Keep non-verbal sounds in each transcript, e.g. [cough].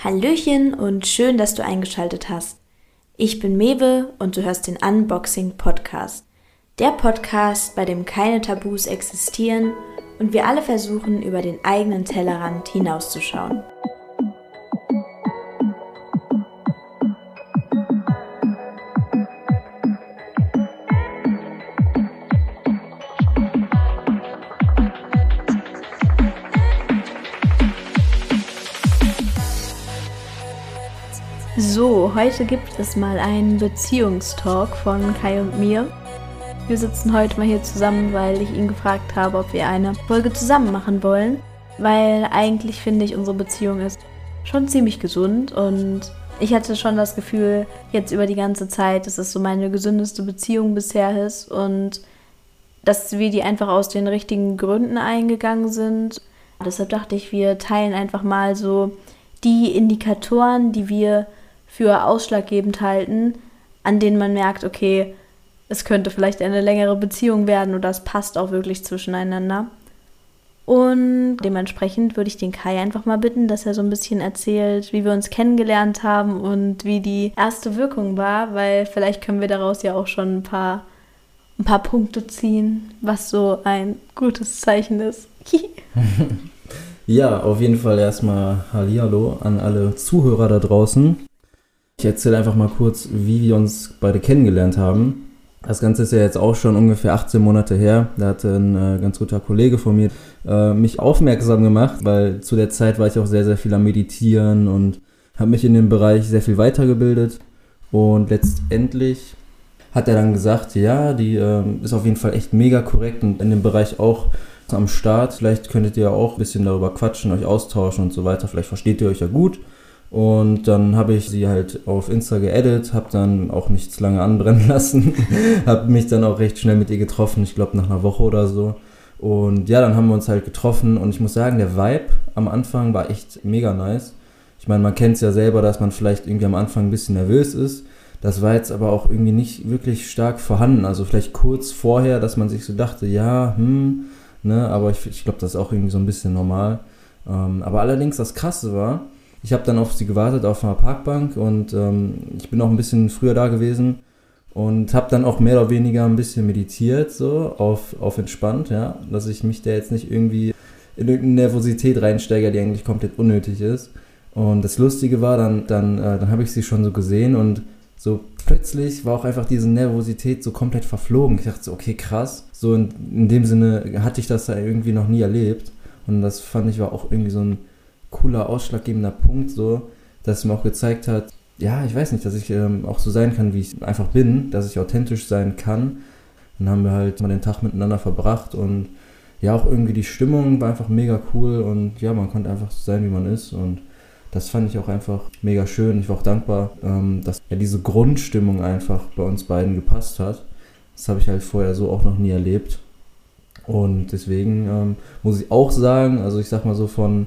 Hallöchen und schön, dass du eingeschaltet hast. Ich bin Mewe und du hörst den Unboxing Podcast. Der Podcast, bei dem keine Tabus existieren und wir alle versuchen, über den eigenen Tellerrand hinauszuschauen. So, heute gibt es mal einen Beziehungstalk von Kai und mir. Wir sitzen heute mal hier zusammen, weil ich ihn gefragt habe, ob wir eine Folge zusammen machen wollen. Weil eigentlich finde ich, unsere Beziehung ist schon ziemlich gesund und ich hatte schon das Gefühl, jetzt über die ganze Zeit, dass es so meine gesündeste Beziehung bisher ist und dass wir die einfach aus den richtigen Gründen eingegangen sind. Deshalb dachte ich, wir teilen einfach mal so die Indikatoren, die wir für ausschlaggebend halten, an denen man merkt, okay, es könnte vielleicht eine längere Beziehung werden oder es passt auch wirklich zwischeneinander. Und dementsprechend würde ich den Kai einfach mal bitten, dass er so ein bisschen erzählt, wie wir uns kennengelernt haben und wie die erste Wirkung war, weil vielleicht können wir daraus ja auch schon ein paar, ein paar Punkte ziehen, was so ein gutes Zeichen ist. [laughs] ja, auf jeden Fall erstmal Hallihallo an alle Zuhörer da draußen. Ich erzähle einfach mal kurz, wie wir uns beide kennengelernt haben. Das Ganze ist ja jetzt auch schon ungefähr 18 Monate her. Da hatte ein äh, ganz guter Kollege von mir äh, mich aufmerksam gemacht, weil zu der Zeit war ich auch sehr, sehr viel am Meditieren und habe mich in dem Bereich sehr viel weitergebildet. Und letztendlich hat er dann gesagt, ja, die äh, ist auf jeden Fall echt mega korrekt und in dem Bereich auch am Start. Vielleicht könntet ihr auch ein bisschen darüber quatschen, euch austauschen und so weiter. Vielleicht versteht ihr euch ja gut. Und dann habe ich sie halt auf Insta geedit, habe dann auch nichts lange anbrennen [laughs] lassen, habe mich dann auch recht schnell mit ihr getroffen, ich glaube nach einer Woche oder so. Und ja, dann haben wir uns halt getroffen und ich muss sagen, der Vibe am Anfang war echt mega nice. Ich meine, man kennt es ja selber, dass man vielleicht irgendwie am Anfang ein bisschen nervös ist. Das war jetzt aber auch irgendwie nicht wirklich stark vorhanden. Also vielleicht kurz vorher, dass man sich so dachte, ja, hm, ne, aber ich, ich glaube, das ist auch irgendwie so ein bisschen normal. Ähm, aber allerdings das Krasse war, ich habe dann auf sie gewartet auf einer Parkbank und ähm, ich bin auch ein bisschen früher da gewesen und habe dann auch mehr oder weniger ein bisschen meditiert, so auf, auf entspannt, ja, dass ich mich da jetzt nicht irgendwie in irgendeine Nervosität reinsteige, die eigentlich komplett unnötig ist. Und das Lustige war, dann, dann, äh, dann habe ich sie schon so gesehen und so plötzlich war auch einfach diese Nervosität so komplett verflogen. Ich dachte so, okay, krass. So in, in dem Sinne hatte ich das da irgendwie noch nie erlebt. Und das fand ich war auch irgendwie so ein cooler, ausschlaggebender Punkt, so, dass es mir auch gezeigt hat, ja, ich weiß nicht, dass ich ähm, auch so sein kann, wie ich einfach bin, dass ich authentisch sein kann. Dann haben wir halt mal den Tag miteinander verbracht und ja, auch irgendwie die Stimmung war einfach mega cool und ja, man konnte einfach so sein, wie man ist und das fand ich auch einfach mega schön. Ich war auch dankbar, ähm, dass ja diese Grundstimmung einfach bei uns beiden gepasst hat. Das habe ich halt vorher so auch noch nie erlebt. Und deswegen ähm, muss ich auch sagen, also ich sag mal so von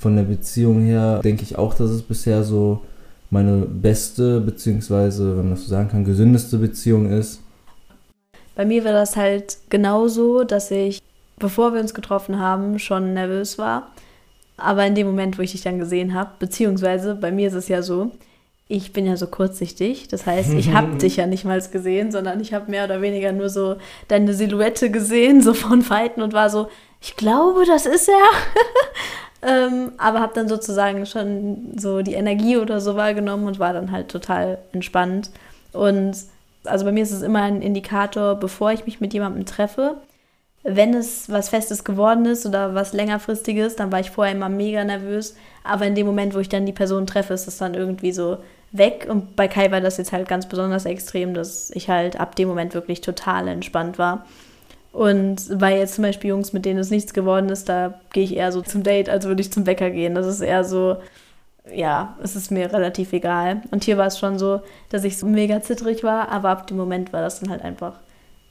von der Beziehung her denke ich auch, dass es bisher so meine beste, beziehungsweise, wenn man das so sagen kann, gesündeste Beziehung ist. Bei mir war das halt genauso, dass ich, bevor wir uns getroffen haben, schon nervös war. Aber in dem Moment, wo ich dich dann gesehen habe, beziehungsweise bei mir ist es ja so, ich bin ja so kurzsichtig. Das heißt, ich habe [laughs] dich ja nicht mal gesehen, sondern ich habe mehr oder weniger nur so deine Silhouette gesehen, so von Weiten und war so, ich glaube, das ist er. [laughs] Ähm, aber habe dann sozusagen schon so die Energie oder so wahrgenommen und war dann halt total entspannt. Und also bei mir ist es immer ein Indikator, bevor ich mich mit jemandem treffe. Wenn es was Festes geworden ist oder was längerfristiges, dann war ich vorher immer mega nervös. Aber in dem Moment, wo ich dann die Person treffe, ist es dann irgendwie so weg. Und bei Kai war das jetzt halt ganz besonders extrem, dass ich halt ab dem Moment wirklich total entspannt war. Und bei jetzt zum Beispiel Jungs, mit denen es nichts geworden ist, da gehe ich eher so zum Date, als würde ich zum Bäcker gehen. Das ist eher so, ja, es ist mir relativ egal. Und hier war es schon so, dass ich so mega zittrig war, aber ab dem Moment war das dann halt einfach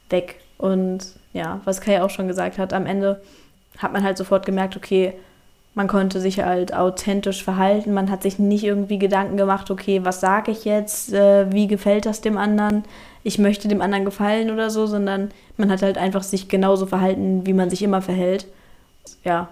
weg. Und ja, was Kai auch schon gesagt hat, am Ende hat man halt sofort gemerkt, okay, man konnte sich halt authentisch verhalten. Man hat sich nicht irgendwie Gedanken gemacht, okay, was sage ich jetzt? Äh, wie gefällt das dem anderen? Ich möchte dem anderen gefallen oder so, sondern man hat halt einfach sich genauso verhalten, wie man sich immer verhält. Ja.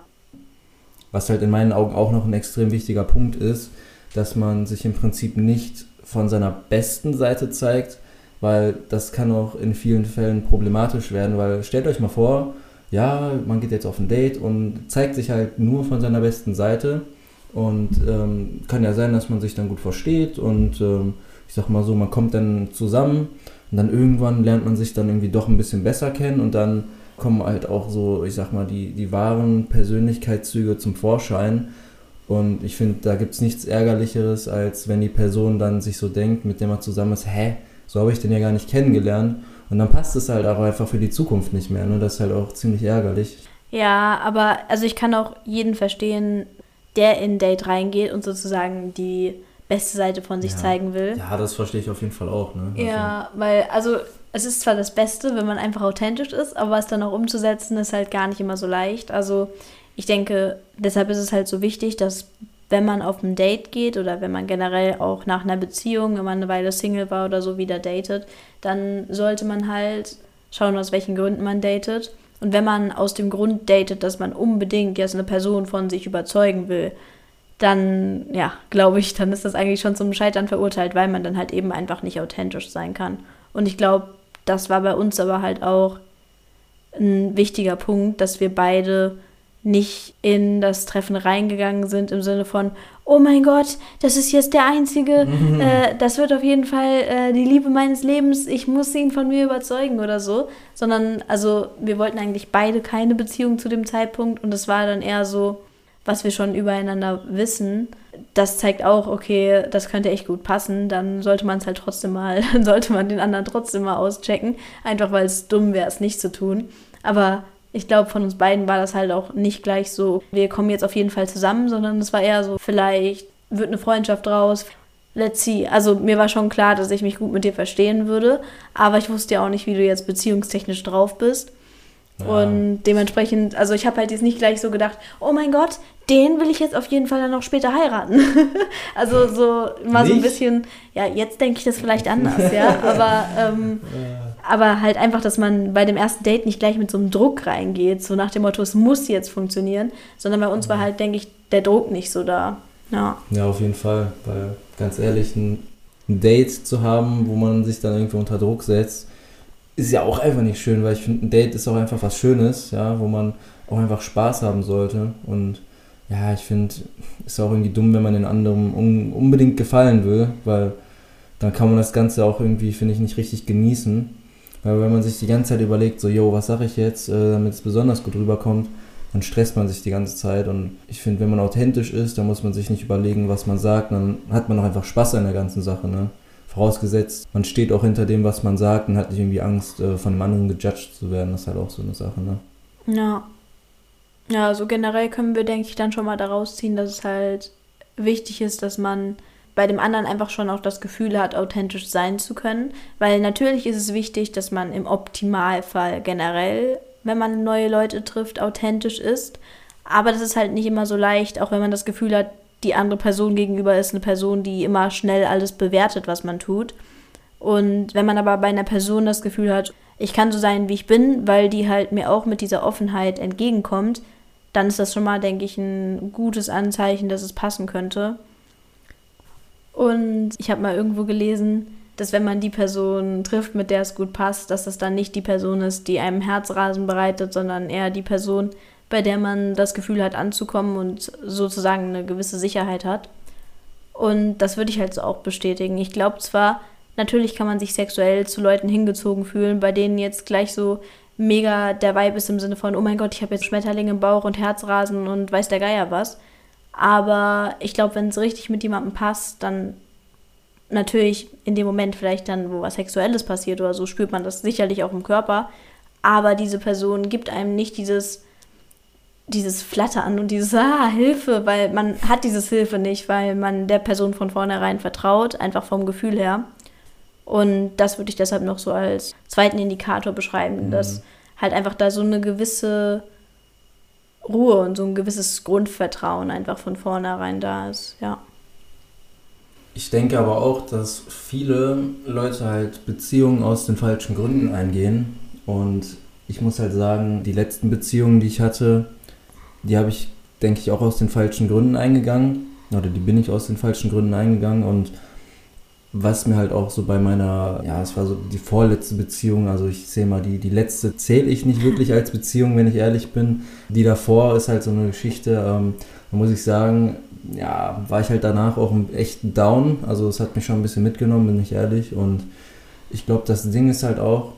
Was halt in meinen Augen auch noch ein extrem wichtiger Punkt ist, dass man sich im Prinzip nicht von seiner besten Seite zeigt, weil das kann auch in vielen Fällen problematisch werden, weil stellt euch mal vor, ja, man geht jetzt auf ein Date und zeigt sich halt nur von seiner besten Seite und ähm, kann ja sein, dass man sich dann gut versteht und ähm, ich sag mal so, man kommt dann zusammen und dann irgendwann lernt man sich dann irgendwie doch ein bisschen besser kennen und dann kommen halt auch so, ich sag mal, die, die wahren Persönlichkeitszüge zum Vorschein. Und ich finde, da gibt es nichts Ärgerlicheres, als wenn die Person dann sich so denkt, mit der man zusammen ist, hä, so habe ich den ja gar nicht kennengelernt. Und dann passt es halt auch einfach für die Zukunft nicht mehr. Ne? Das ist halt auch ziemlich ärgerlich. Ja, aber also ich kann auch jeden verstehen, der in ein Date reingeht und sozusagen die beste Seite von sich ja. zeigen will. Ja, das verstehe ich auf jeden Fall auch. Ne? Ja, also. weil, also es ist zwar das Beste, wenn man einfach authentisch ist, aber es dann auch umzusetzen, ist halt gar nicht immer so leicht. Also ich denke, deshalb ist es halt so wichtig, dass wenn man auf ein Date geht oder wenn man generell auch nach einer Beziehung, wenn man eine Weile Single war oder so wieder datet, dann sollte man halt schauen, aus welchen Gründen man datet. Und wenn man aus dem Grund datet, dass man unbedingt jetzt eine Person von sich überzeugen will, dann, ja, glaube ich, dann ist das eigentlich schon zum Scheitern verurteilt, weil man dann halt eben einfach nicht authentisch sein kann. Und ich glaube, das war bei uns aber halt auch ein wichtiger Punkt, dass wir beide nicht in das Treffen reingegangen sind im Sinne von, oh mein Gott, das ist jetzt der einzige, mhm. äh, das wird auf jeden Fall äh, die Liebe meines Lebens, ich muss ihn von mir überzeugen oder so, sondern also wir wollten eigentlich beide keine Beziehung zu dem Zeitpunkt und es war dann eher so, was wir schon übereinander wissen, das zeigt auch, okay, das könnte echt gut passen, dann sollte man es halt trotzdem mal, [laughs] dann sollte man den anderen trotzdem mal auschecken, einfach weil es dumm wäre, es nicht zu tun. Aber ich glaube, von uns beiden war das halt auch nicht gleich so, wir kommen jetzt auf jeden Fall zusammen, sondern es war eher so, vielleicht wird eine Freundschaft draus. Let's see. Also mir war schon klar, dass ich mich gut mit dir verstehen würde, aber ich wusste ja auch nicht, wie du jetzt beziehungstechnisch drauf bist. Ja. Und dementsprechend, also ich habe halt jetzt nicht gleich so gedacht, oh mein Gott, den will ich jetzt auf jeden Fall dann auch später heiraten. [laughs] also so mal nicht? so ein bisschen, ja, jetzt denke ich das vielleicht anders, ja, [laughs] aber, ähm, aber halt einfach, dass man bei dem ersten Date nicht gleich mit so einem Druck reingeht, so nach dem Motto, es muss jetzt funktionieren, sondern bei uns war halt, denke ich, der Druck nicht so da. Ja. ja, auf jeden Fall, weil ganz ehrlich, ein Date zu haben, wo man sich dann irgendwie unter Druck setzt, ist ja auch einfach nicht schön, weil ich finde, ein Date ist auch einfach was Schönes, ja, wo man auch einfach Spaß haben sollte. Und ja, ich finde, es ist auch irgendwie dumm, wenn man den anderen un unbedingt gefallen will, weil dann kann man das Ganze auch irgendwie, finde ich, nicht richtig genießen. Weil wenn man sich die ganze Zeit überlegt, so, yo, was sage ich jetzt, äh, damit es besonders gut rüberkommt, dann stresst man sich die ganze Zeit. Und ich finde, wenn man authentisch ist, dann muss man sich nicht überlegen, was man sagt, dann hat man auch einfach Spaß an der ganzen Sache, ne? Vorausgesetzt, man steht auch hinter dem, was man sagt und hat nicht irgendwie Angst, äh, von einem anderen gejudged zu werden. Das ist halt auch so eine Sache, ne? Ja. Ja, also generell können wir, denke ich, dann schon mal daraus ziehen, dass es halt wichtig ist, dass man bei dem anderen einfach schon auch das Gefühl hat, authentisch sein zu können. Weil natürlich ist es wichtig, dass man im Optimalfall generell, wenn man neue Leute trifft, authentisch ist. Aber das ist halt nicht immer so leicht, auch wenn man das Gefühl hat, die andere Person gegenüber ist eine Person, die immer schnell alles bewertet, was man tut. Und wenn man aber bei einer Person das Gefühl hat, ich kann so sein, wie ich bin, weil die halt mir auch mit dieser Offenheit entgegenkommt, dann ist das schon mal, denke ich, ein gutes Anzeichen, dass es passen könnte. Und ich habe mal irgendwo gelesen, dass wenn man die Person trifft, mit der es gut passt, dass das dann nicht die Person ist, die einem Herzrasen bereitet, sondern eher die Person, bei der man das Gefühl hat anzukommen und sozusagen eine gewisse Sicherheit hat. Und das würde ich halt so auch bestätigen. Ich glaube zwar, natürlich kann man sich sexuell zu Leuten hingezogen fühlen, bei denen jetzt gleich so mega der Vibe ist im Sinne von, oh mein Gott, ich habe jetzt Schmetterlinge im Bauch und Herzrasen und weiß der Geier was. Aber ich glaube, wenn es richtig mit jemandem passt, dann natürlich in dem Moment vielleicht dann, wo was Sexuelles passiert oder so, spürt man das sicherlich auch im Körper. Aber diese Person gibt einem nicht dieses dieses Flattern und dieses Ah, Hilfe, weil man hat dieses Hilfe nicht, weil man der Person von vornherein vertraut, einfach vom Gefühl her. Und das würde ich deshalb noch so als zweiten Indikator beschreiben, mhm. dass halt einfach da so eine gewisse Ruhe und so ein gewisses Grundvertrauen einfach von vornherein da ist, ja. Ich denke aber auch, dass viele Leute halt Beziehungen aus den falschen Gründen eingehen. Und ich muss halt sagen, die letzten Beziehungen, die ich hatte, die habe ich, denke ich, auch aus den falschen Gründen eingegangen. oder die bin ich aus den falschen Gründen eingegangen und was mir halt auch so bei meiner, ja, es war so die vorletzte Beziehung, also ich sehe mal, die, die letzte zähle ich nicht wirklich als Beziehung, wenn ich ehrlich bin. Die davor ist halt so eine Geschichte, ähm, da muss ich sagen, ja, war ich halt danach auch echt down, also es hat mich schon ein bisschen mitgenommen, bin ich ehrlich. Und ich glaube, das Ding ist halt auch,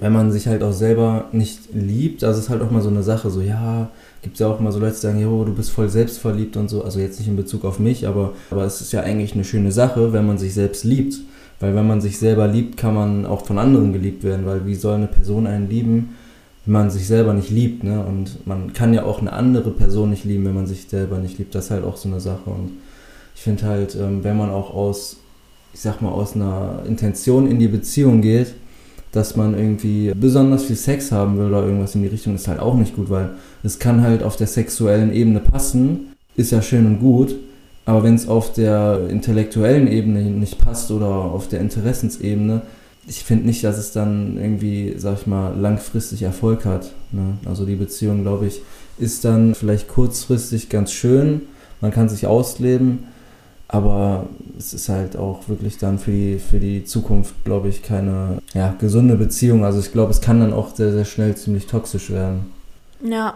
wenn man sich halt auch selber nicht liebt, also es ist halt auch mal so eine Sache, so ja, gibt es ja auch immer so Leute, die sagen, jo, du bist voll selbstverliebt und so, also jetzt nicht in Bezug auf mich, aber, aber es ist ja eigentlich eine schöne Sache, wenn man sich selbst liebt. Weil wenn man sich selber liebt, kann man auch von anderen geliebt werden, weil wie soll eine Person einen lieben, wenn man sich selber nicht liebt, ne? Und man kann ja auch eine andere Person nicht lieben, wenn man sich selber nicht liebt. Das ist halt auch so eine Sache. Und ich finde halt, ähm, wenn man auch aus, ich sag mal, aus einer Intention in die Beziehung geht, dass man irgendwie besonders viel Sex haben will oder irgendwas in die Richtung, ist halt auch nicht gut, weil es kann halt auf der sexuellen Ebene passen, ist ja schön und gut, aber wenn es auf der intellektuellen Ebene nicht passt oder auf der Interessensebene, ich finde nicht, dass es dann irgendwie, sag ich mal, langfristig Erfolg hat. Ne? Also die Beziehung, glaube ich, ist dann vielleicht kurzfristig ganz schön, man kann sich ausleben, aber es ist halt auch wirklich dann für die, für die Zukunft, glaube ich, keine ja, gesunde Beziehung. Also ich glaube, es kann dann auch sehr, sehr schnell ziemlich toxisch werden. Ja.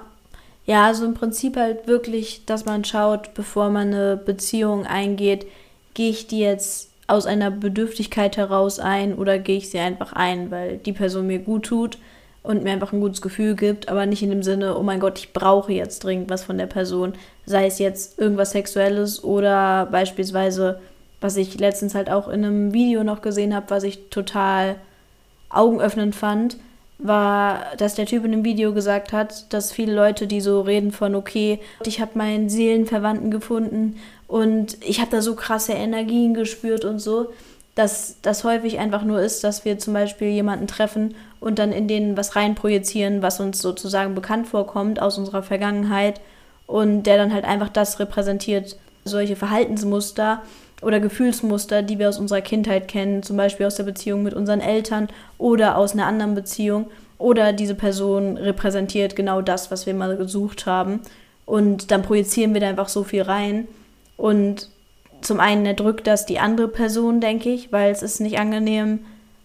Ja, also im Prinzip halt wirklich, dass man schaut, bevor man eine Beziehung eingeht, gehe ich die jetzt aus einer Bedürftigkeit heraus ein oder gehe ich sie einfach ein, weil die Person mir gut tut und mir einfach ein gutes Gefühl gibt, aber nicht in dem Sinne, oh mein Gott, ich brauche jetzt dringend was von der Person, sei es jetzt irgendwas Sexuelles oder beispielsweise, was ich letztens halt auch in einem Video noch gesehen habe, was ich total augenöffnend fand, war, dass der Typ in dem Video gesagt hat, dass viele Leute, die so reden von, okay, ich habe meinen Seelenverwandten gefunden und ich habe da so krasse Energien gespürt und so, dass das häufig einfach nur ist, dass wir zum Beispiel jemanden treffen und dann in den was reinprojizieren, was uns sozusagen bekannt vorkommt aus unserer Vergangenheit und der dann halt einfach das repräsentiert, solche Verhaltensmuster oder Gefühlsmuster, die wir aus unserer Kindheit kennen, zum Beispiel aus der Beziehung mit unseren Eltern oder aus einer anderen Beziehung. Oder diese Person repräsentiert genau das, was wir mal gesucht haben. Und dann projizieren wir da einfach so viel rein. Und zum einen erdrückt das die andere Person, denke ich, weil es ist nicht angenehm,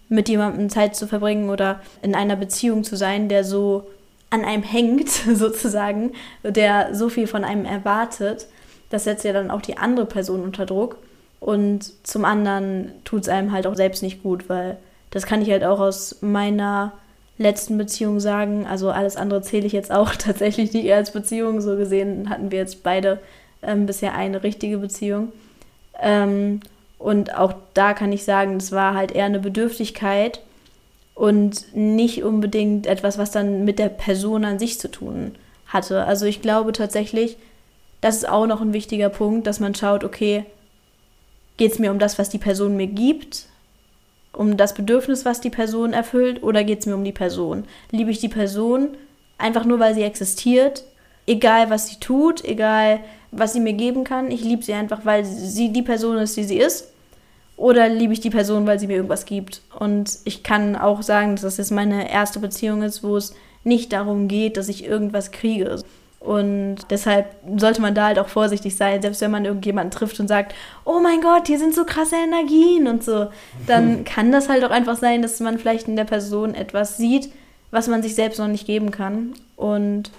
mit jemandem Zeit zu verbringen oder in einer Beziehung zu sein, der so an einem hängt, [laughs] sozusagen, der so viel von einem erwartet. Das setzt ja dann auch die andere Person unter Druck. Und zum anderen tut es einem halt auch selbst nicht gut, weil das kann ich halt auch aus meiner letzten Beziehung sagen. Also alles andere zähle ich jetzt auch [laughs] tatsächlich nicht als Beziehung. So gesehen hatten wir jetzt beide ähm, bisher eine richtige Beziehung. Ähm, und auch da kann ich sagen, das war halt eher eine Bedürftigkeit und nicht unbedingt etwas, was dann mit der Person an sich zu tun hatte. Also ich glaube tatsächlich, das ist auch noch ein wichtiger Punkt, dass man schaut, okay, Geht es mir um das, was die Person mir gibt? Um das Bedürfnis, was die Person erfüllt? Oder geht es mir um die Person? Liebe ich die Person einfach nur, weil sie existiert? Egal, was sie tut, egal, was sie mir geben kann. Ich liebe sie einfach, weil sie die Person ist, die sie ist. Oder liebe ich die Person, weil sie mir irgendwas gibt? Und ich kann auch sagen, dass das jetzt meine erste Beziehung ist, wo es nicht darum geht, dass ich irgendwas kriege. Und deshalb sollte man da halt auch vorsichtig sein, selbst wenn man irgendjemanden trifft und sagt, oh mein Gott, hier sind so krasse Energien und so, dann [laughs] kann das halt auch einfach sein, dass man vielleicht in der Person etwas sieht, was man sich selbst noch nicht geben kann. Und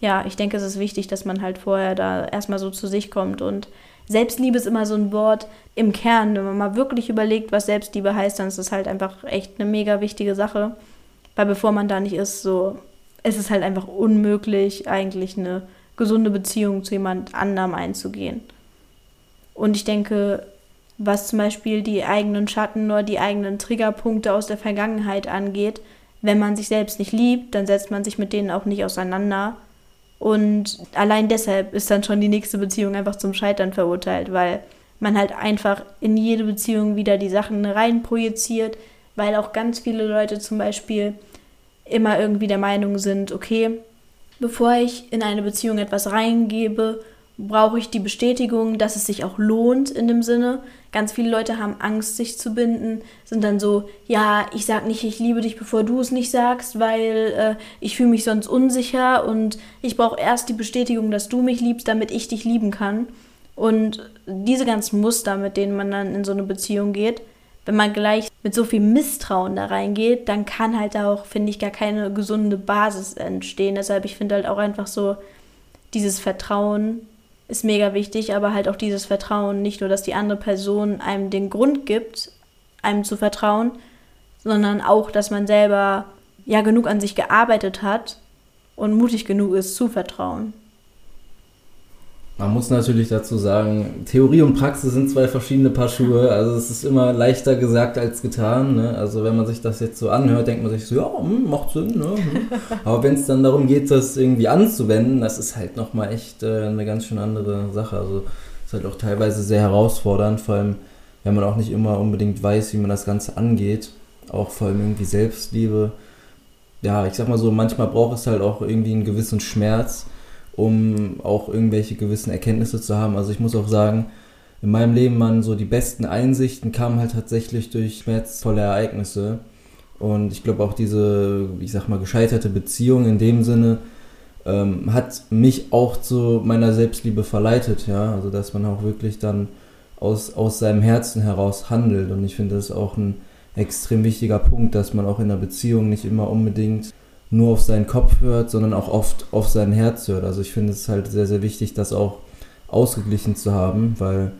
ja, ich denke, es ist wichtig, dass man halt vorher da erstmal so zu sich kommt. Und Selbstliebe ist immer so ein Wort im Kern. Wenn man mal wirklich überlegt, was Selbstliebe heißt, dann ist es halt einfach echt eine mega wichtige Sache. Weil bevor man da nicht ist, so es ist halt einfach unmöglich, eigentlich eine gesunde Beziehung zu jemand anderem einzugehen. Und ich denke, was zum Beispiel die eigenen Schatten oder die eigenen Triggerpunkte aus der Vergangenheit angeht, wenn man sich selbst nicht liebt, dann setzt man sich mit denen auch nicht auseinander. Und allein deshalb ist dann schon die nächste Beziehung einfach zum Scheitern verurteilt, weil man halt einfach in jede Beziehung wieder die Sachen reinprojiziert, weil auch ganz viele Leute zum Beispiel immer irgendwie der Meinung sind, okay, bevor ich in eine Beziehung etwas reingebe, brauche ich die Bestätigung, dass es sich auch lohnt in dem Sinne. Ganz viele Leute haben Angst, sich zu binden, sind dann so, ja, ich sag nicht, ich liebe dich, bevor du es nicht sagst, weil äh, ich fühle mich sonst unsicher und ich brauche erst die Bestätigung, dass du mich liebst, damit ich dich lieben kann. Und diese ganzen Muster, mit denen man dann in so eine Beziehung geht, wenn man gleich mit so viel Misstrauen da reingeht, dann kann halt auch, finde ich, gar keine gesunde Basis entstehen. Deshalb, ich finde halt auch einfach so, dieses Vertrauen ist mega wichtig, aber halt auch dieses Vertrauen, nicht nur, dass die andere Person einem den Grund gibt, einem zu vertrauen, sondern auch, dass man selber ja genug an sich gearbeitet hat und mutig genug ist zu vertrauen. Man muss natürlich dazu sagen, Theorie und Praxis sind zwei verschiedene Paar Schuhe. Also es ist immer leichter gesagt als getan. Ne? Also wenn man sich das jetzt so anhört, denkt man sich so, ja, hm, macht Sinn. Ne? Hm. Aber wenn es dann darum geht, das irgendwie anzuwenden, das ist halt nochmal echt äh, eine ganz schön andere Sache. Also ist halt auch teilweise sehr herausfordernd, vor allem wenn man auch nicht immer unbedingt weiß, wie man das Ganze angeht. Auch vor allem irgendwie Selbstliebe. Ja, ich sag mal so, manchmal braucht es halt auch irgendwie einen gewissen Schmerz um auch irgendwelche gewissen Erkenntnisse zu haben. Also ich muss auch sagen, in meinem Leben waren so die besten Einsichten kamen halt tatsächlich durch schmerzvolle Ereignisse. Und ich glaube auch diese, ich sag mal, gescheiterte Beziehung in dem Sinne ähm, hat mich auch zu meiner Selbstliebe verleitet, ja. Also dass man auch wirklich dann aus, aus seinem Herzen heraus handelt. Und ich finde das auch ein extrem wichtiger Punkt, dass man auch in einer Beziehung nicht immer unbedingt nur auf seinen Kopf hört, sondern auch oft auf sein Herz hört. Also ich finde es halt sehr, sehr wichtig, das auch ausgeglichen zu haben, weil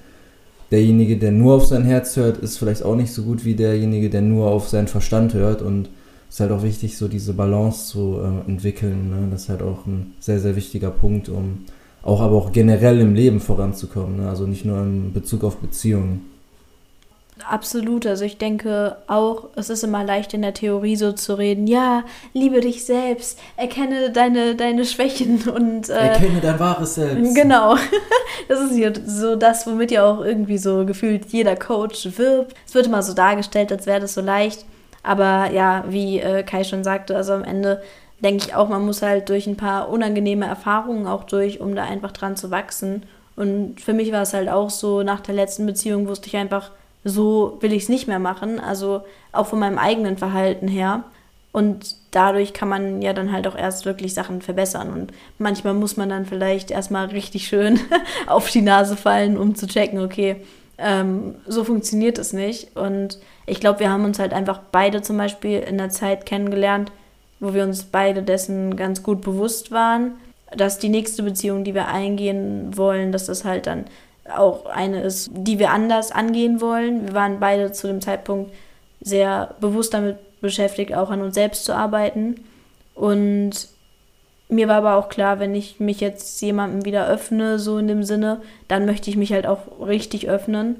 derjenige, der nur auf sein Herz hört, ist vielleicht auch nicht so gut wie derjenige, der nur auf seinen Verstand hört. Und es ist halt auch wichtig, so diese Balance zu äh, entwickeln. Ne? Das ist halt auch ein sehr, sehr wichtiger Punkt, um auch aber auch generell im Leben voranzukommen. Ne? Also nicht nur in Bezug auf Beziehungen. Absolut. Also ich denke auch, es ist immer leicht in der Theorie so zu reden, ja, liebe dich selbst, erkenne deine, deine Schwächen und äh, erkenne dein wahres Selbst. Genau. [laughs] Das ist ja so das, womit ja auch irgendwie so gefühlt jeder Coach wirbt. Es wird immer so dargestellt, als wäre das so leicht. Aber ja, wie äh, Kai schon sagte, also am Ende denke ich auch, man muss halt durch ein paar unangenehme Erfahrungen auch durch, um da einfach dran zu wachsen. Und für mich war es halt auch so, nach der letzten Beziehung wusste ich einfach, so will ich es nicht mehr machen. Also auch von meinem eigenen Verhalten her. Und dadurch kann man ja dann halt auch erst wirklich Sachen verbessern. Und manchmal muss man dann vielleicht erstmal richtig schön [laughs] auf die Nase fallen, um zu checken, okay, ähm, so funktioniert es nicht. Und ich glaube, wir haben uns halt einfach beide zum Beispiel in der Zeit kennengelernt, wo wir uns beide dessen ganz gut bewusst waren, dass die nächste Beziehung, die wir eingehen wollen, dass das halt dann auch eine ist, die wir anders angehen wollen. Wir waren beide zu dem Zeitpunkt sehr bewusst damit beschäftigt, auch an uns selbst zu arbeiten. Und mir war aber auch klar, wenn ich mich jetzt jemandem wieder öffne, so in dem Sinne, dann möchte ich mich halt auch richtig öffnen.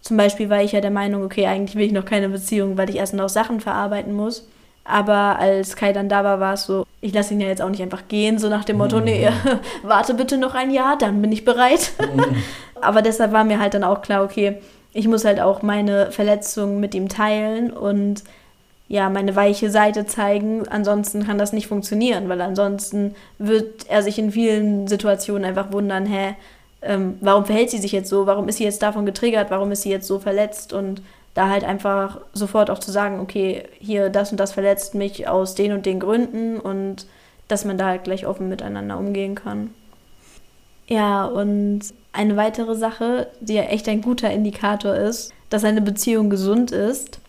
Zum Beispiel war ich ja der Meinung, okay, eigentlich will ich noch keine Beziehung, weil ich erst noch Sachen verarbeiten muss. Aber als Kai dann da war, war es so, ich lasse ihn ja jetzt auch nicht einfach gehen, so nach dem Motto, mhm. nee, [laughs] warte bitte noch ein Jahr, dann bin ich bereit. Mhm. [laughs] Aber deshalb war mir halt dann auch klar, okay, ich muss halt auch meine Verletzungen mit ihm teilen und ja, meine weiche Seite zeigen. Ansonsten kann das nicht funktionieren, weil ansonsten wird er sich in vielen Situationen einfach wundern, hä, ähm, warum verhält sie sich jetzt so? Warum ist sie jetzt davon getriggert? Warum ist sie jetzt so verletzt? Und da halt einfach sofort auch zu sagen, okay, hier das und das verletzt mich aus den und den Gründen und dass man da halt gleich offen miteinander umgehen kann. Ja, und eine weitere Sache, die ja echt ein guter Indikator ist, dass eine Beziehung gesund ist,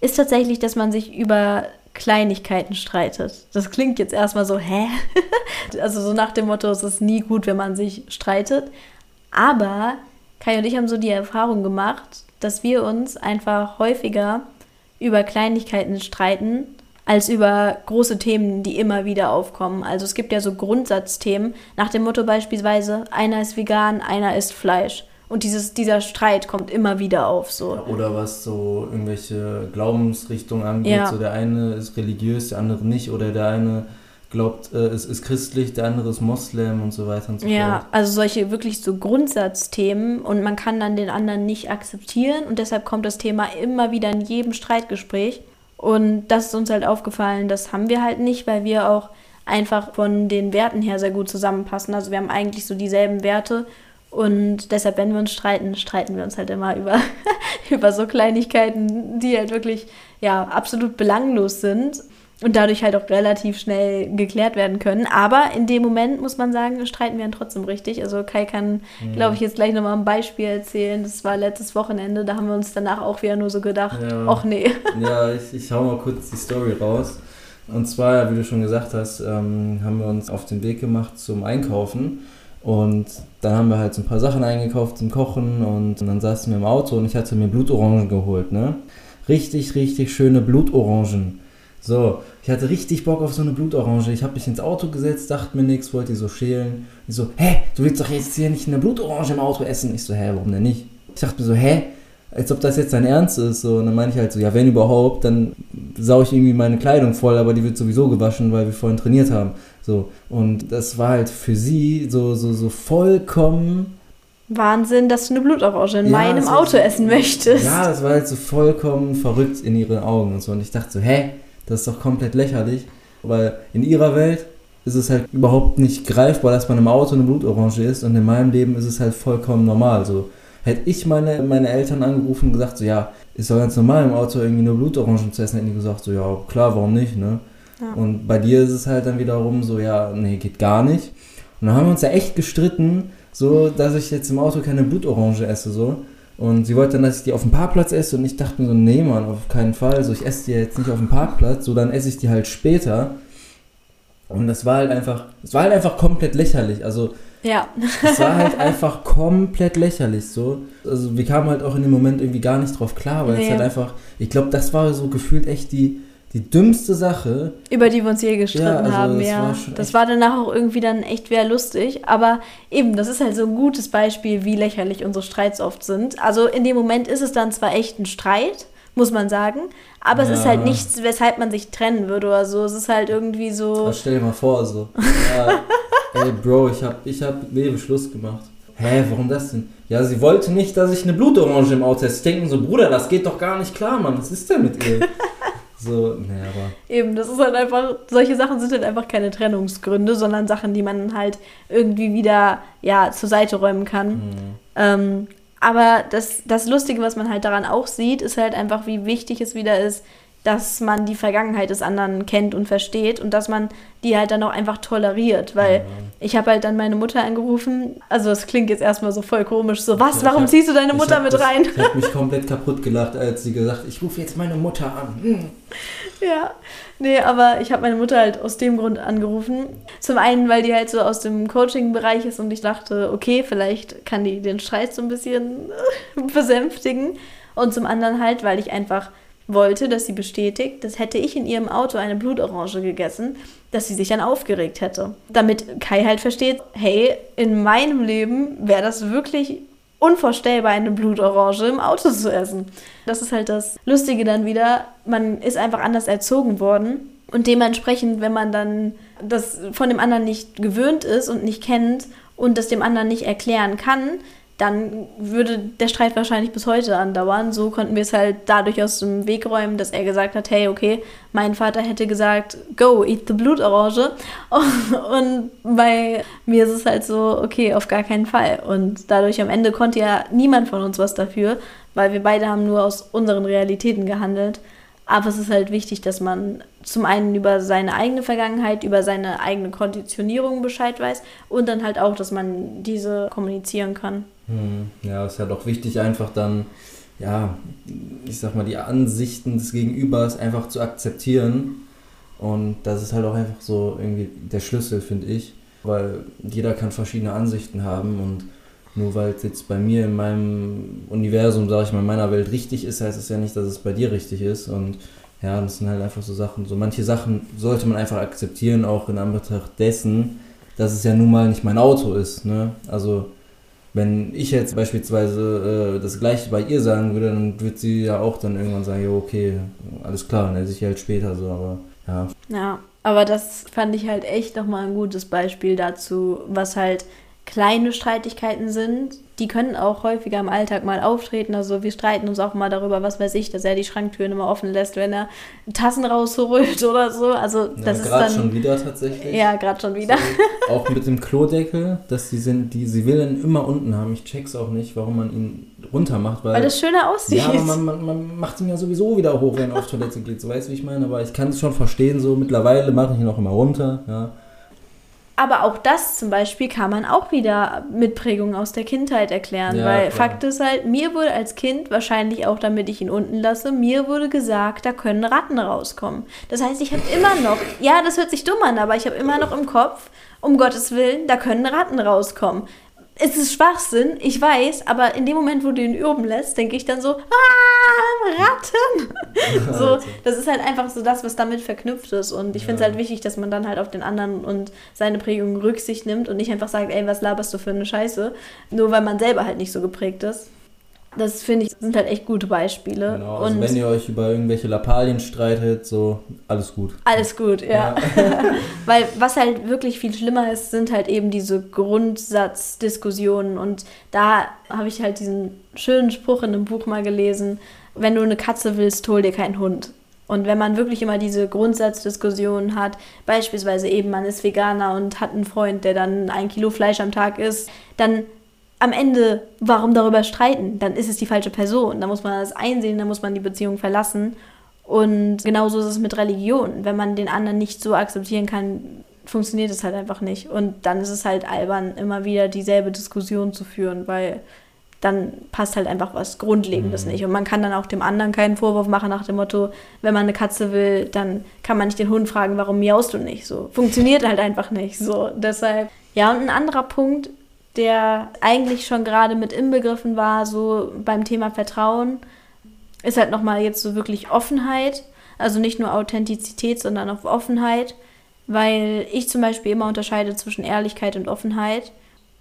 ist tatsächlich, dass man sich über Kleinigkeiten streitet. Das klingt jetzt erstmal so, hä? [laughs] also so nach dem Motto, es ist nie gut, wenn man sich streitet. Aber Kai und ich haben so die Erfahrung gemacht, dass wir uns einfach häufiger über Kleinigkeiten streiten, als über große Themen, die immer wieder aufkommen. Also es gibt ja so Grundsatzthemen, nach dem Motto beispielsweise, einer ist vegan, einer isst Fleisch. Und dieses, dieser Streit kommt immer wieder auf. So. Oder was so irgendwelche Glaubensrichtungen angeht. Ja. So der eine ist religiös, der andere nicht. Oder der eine glaubt, äh, ist, ist christlich, der andere ist Moslem und so weiter und so fort. Ja, also solche wirklich so Grundsatzthemen und man kann dann den anderen nicht akzeptieren und deshalb kommt das Thema immer wieder in jedem Streitgespräch. Und das ist uns halt aufgefallen, das haben wir halt nicht, weil wir auch einfach von den Werten her sehr gut zusammenpassen. Also wir haben eigentlich so dieselben Werte und deshalb, wenn wir uns streiten, streiten wir uns halt immer über, [laughs] über so Kleinigkeiten, die halt wirklich ja absolut belanglos sind. Und dadurch halt auch relativ schnell geklärt werden können. Aber in dem Moment muss man sagen, streiten wir dann trotzdem richtig. Also Kai kann, mhm. glaube ich, jetzt gleich nochmal ein Beispiel erzählen. Das war letztes Wochenende, da haben wir uns danach auch wieder nur so gedacht, ja. ach nee. [laughs] Ja, ich, ich hau mal kurz die Story raus. Und zwar, wie du schon gesagt hast, ähm, haben wir uns auf den Weg gemacht zum Einkaufen. Und dann haben wir halt so ein paar Sachen eingekauft zum Kochen und dann saßen wir im Auto und ich hatte mir Blutorangen geholt, ne? Richtig, richtig schöne Blutorangen. So, ich hatte richtig Bock auf so eine Blutorange. Ich habe mich ins Auto gesetzt, dachte mir nichts, wollte die so schälen. Ich so, hä, du willst doch jetzt hier nicht eine Blutorange im Auto essen? Ich so, hä, warum denn nicht? Ich dachte mir so, hä, als ob das jetzt dein Ernst ist. So, und dann meine ich halt so, ja, wenn überhaupt, dann saue ich irgendwie meine Kleidung voll, aber die wird sowieso gewaschen, weil wir vorhin trainiert haben. So, und das war halt für sie so, so, so vollkommen. Wahnsinn, dass du eine Blutorange in ja, meinem so, Auto essen möchtest. Ja, das war halt so vollkommen verrückt in ihren Augen und so. Und ich dachte so, hä, das ist doch komplett lächerlich. Weil in ihrer Welt ist es halt überhaupt nicht greifbar, dass man im Auto eine Blutorange isst und in meinem Leben ist es halt vollkommen normal. So hätte ich meine, meine Eltern angerufen und gesagt, so ja, ist doch ganz normal im Auto irgendwie nur Blutorangen zu essen, hätten die gesagt, so ja, klar, warum nicht, ne? Ja. Und bei dir ist es halt dann wiederum so, ja, nee, geht gar nicht. Und dann haben wir uns ja echt gestritten, so, dass ich jetzt im Auto keine Blutorange esse, so. Und sie wollte dann, dass ich die auf dem Parkplatz esse und ich dachte mir so, nee, Mann, auf keinen Fall. So, ich esse die jetzt nicht auf dem Parkplatz, so, dann esse ich die halt später. Und das war halt einfach, es war halt einfach komplett lächerlich. Also, ja. es war halt [laughs] einfach komplett lächerlich so. Also wir kamen halt auch in dem Moment irgendwie gar nicht drauf klar, weil nee. es halt einfach, ich glaube, das war so gefühlt echt die, die dümmste Sache. Über die wir uns je gestritten ja, also haben, das ja. War das war danach auch irgendwie dann echt wieder lustig. Aber eben, das ist halt so ein gutes Beispiel, wie lächerlich unsere Streits oft sind. Also in dem Moment ist es dann zwar echt ein Streit, muss man sagen. Aber ja. es ist halt nichts, weshalb man sich trennen würde oder so. Es ist halt irgendwie so. Ja, stell dir mal vor, so. Ja, [laughs] ey, Bro, ich hab, ich hab Leben Schluss gemacht. Hä, warum das denn? Ja, sie wollte nicht, dass ich eine Blutorange im Auto esse. Ich denke so, Bruder, das geht doch gar nicht klar, Mann. Was ist denn mit ihr? [laughs] So, naja, aber. Eben, das ist halt einfach, solche Sachen sind halt einfach keine Trennungsgründe, sondern Sachen, die man halt irgendwie wieder, ja, zur Seite räumen kann. Mhm. Ähm, aber das, das Lustige, was man halt daran auch sieht, ist halt einfach, wie wichtig es wieder ist, dass man die Vergangenheit des anderen kennt und versteht und dass man die halt dann auch einfach toleriert. Weil ja. ich habe halt dann meine Mutter angerufen. Also es klingt jetzt erstmal so voll komisch. So, was? Warum ziehst du deine Mutter mit das, rein? Ich habe mich komplett kaputt gelacht, als sie gesagt ich rufe jetzt meine Mutter an. Hm. [laughs] Ja, nee, aber ich habe meine Mutter halt aus dem Grund angerufen. Zum einen, weil die halt so aus dem Coaching-Bereich ist und ich dachte, okay, vielleicht kann die den Streit so ein bisschen [laughs] besänftigen. Und zum anderen halt, weil ich einfach wollte, dass sie bestätigt, dass hätte ich in ihrem Auto eine Blutorange gegessen, dass sie sich dann aufgeregt hätte. Damit Kai halt versteht, hey, in meinem Leben wäre das wirklich unvorstellbar, eine Blutorange im Auto zu essen. Das ist halt das Lustige dann wieder. Man ist einfach anders erzogen worden. Und dementsprechend, wenn man dann das von dem anderen nicht gewöhnt ist und nicht kennt und das dem anderen nicht erklären kann, dann würde der Streit wahrscheinlich bis heute andauern. So konnten wir es halt dadurch aus dem Weg räumen, dass er gesagt hat, hey, okay, mein Vater hätte gesagt, go, eat the Blutorange. [laughs] Und bei mir ist es halt so, okay, auf gar keinen Fall. Und dadurch am Ende konnte ja niemand von uns was dafür, weil wir beide haben nur aus unseren Realitäten gehandelt. Aber es ist halt wichtig, dass man zum einen über seine eigene Vergangenheit, über seine eigene Konditionierung Bescheid weiß und dann halt auch, dass man diese kommunizieren kann. Hm, ja, ist ja doch wichtig, einfach dann, ja, ich sag mal, die Ansichten des Gegenübers einfach zu akzeptieren. Und das ist halt auch einfach so irgendwie der Schlüssel, finde ich. Weil jeder kann verschiedene Ansichten haben und nur weil es jetzt bei mir in meinem Universum, sage ich mal, in meiner Welt richtig ist, heißt es ja nicht, dass es bei dir richtig ist. Und ja, das sind halt einfach so Sachen. So manche Sachen sollte man einfach akzeptieren, auch in Anbetracht dessen, dass es ja nun mal nicht mein Auto ist. Ne? Also wenn ich jetzt beispielsweise äh, das gleiche bei ihr sagen würde, dann wird sie ja auch dann irgendwann sagen, ja okay, alles klar, dann esse ich halt später so, aber ja. Ja, aber das fand ich halt echt nochmal ein gutes Beispiel dazu, was halt kleine Streitigkeiten sind, die können auch häufiger im Alltag mal auftreten. Also wir streiten uns auch mal darüber, was weiß ich, dass er die Schranktüren immer offen lässt, wenn er Tassen rausholt oder so. Also das ja, ist dann schon wieder tatsächlich. Ja, gerade schon wieder. So, auch mit dem Klodeckel, dass sie sind, die sie will dann immer unten haben. Ich check's auch nicht, warum man ihn runter macht, weil, weil das schöner aussieht. Ja, aber man, man, man macht ihn ja sowieso wieder hoch, wenn er auf Toilette geht. So weißt du, wie ich meine. Aber ich kann es schon verstehen. So mittlerweile mache ich ihn auch immer runter. Ja. Aber auch das zum Beispiel kann man auch wieder mit Prägungen aus der Kindheit erklären. Ja, weil klar. Fakt ist halt, mir wurde als Kind, wahrscheinlich auch damit ich ihn unten lasse, mir wurde gesagt, da können Ratten rauskommen. Das heißt, ich habe immer noch, ja, das hört sich dumm an, aber ich habe immer noch im Kopf, um Gottes Willen, da können Ratten rauskommen es ist Schwachsinn, ich weiß, aber in dem Moment, wo du ihn üben lässt, denke ich dann so, ah, Ratten! [laughs] so, das ist halt einfach so das, was damit verknüpft ist. Und ich finde es halt wichtig, dass man dann halt auf den anderen und seine Prägung Rücksicht nimmt und nicht einfach sagt, ey, was laberst du für eine Scheiße, nur weil man selber halt nicht so geprägt ist. Das finde ich, sind halt echt gute Beispiele. Genau, also und wenn ihr euch über irgendwelche Lappalien streitet, so alles gut. Alles gut, ja. ja. [laughs] [laughs] Weil was halt wirklich viel schlimmer ist, sind halt eben diese Grundsatzdiskussionen. Und da habe ich halt diesen schönen Spruch in einem Buch mal gelesen, wenn du eine Katze willst, hol dir keinen Hund. Und wenn man wirklich immer diese Grundsatzdiskussionen hat, beispielsweise eben man ist Veganer und hat einen Freund, der dann ein Kilo Fleisch am Tag isst, dann am Ende, warum darüber streiten? Dann ist es die falsche Person. Da muss man das einsehen, dann muss man die Beziehung verlassen. Und genauso ist es mit Religion. Wenn man den anderen nicht so akzeptieren kann, funktioniert es halt einfach nicht. Und dann ist es halt albern, immer wieder dieselbe Diskussion zu führen, weil dann passt halt einfach was Grundlegendes mhm. nicht. Und man kann dann auch dem anderen keinen Vorwurf machen nach dem Motto, wenn man eine Katze will, dann kann man nicht den Hund fragen, warum miaust du nicht? So funktioniert halt einfach nicht. So deshalb ja und ein anderer Punkt der eigentlich schon gerade mit inbegriffen war, so beim Thema Vertrauen, ist halt nochmal jetzt so wirklich Offenheit. Also nicht nur Authentizität, sondern auch Offenheit. Weil ich zum Beispiel immer unterscheide zwischen Ehrlichkeit und Offenheit.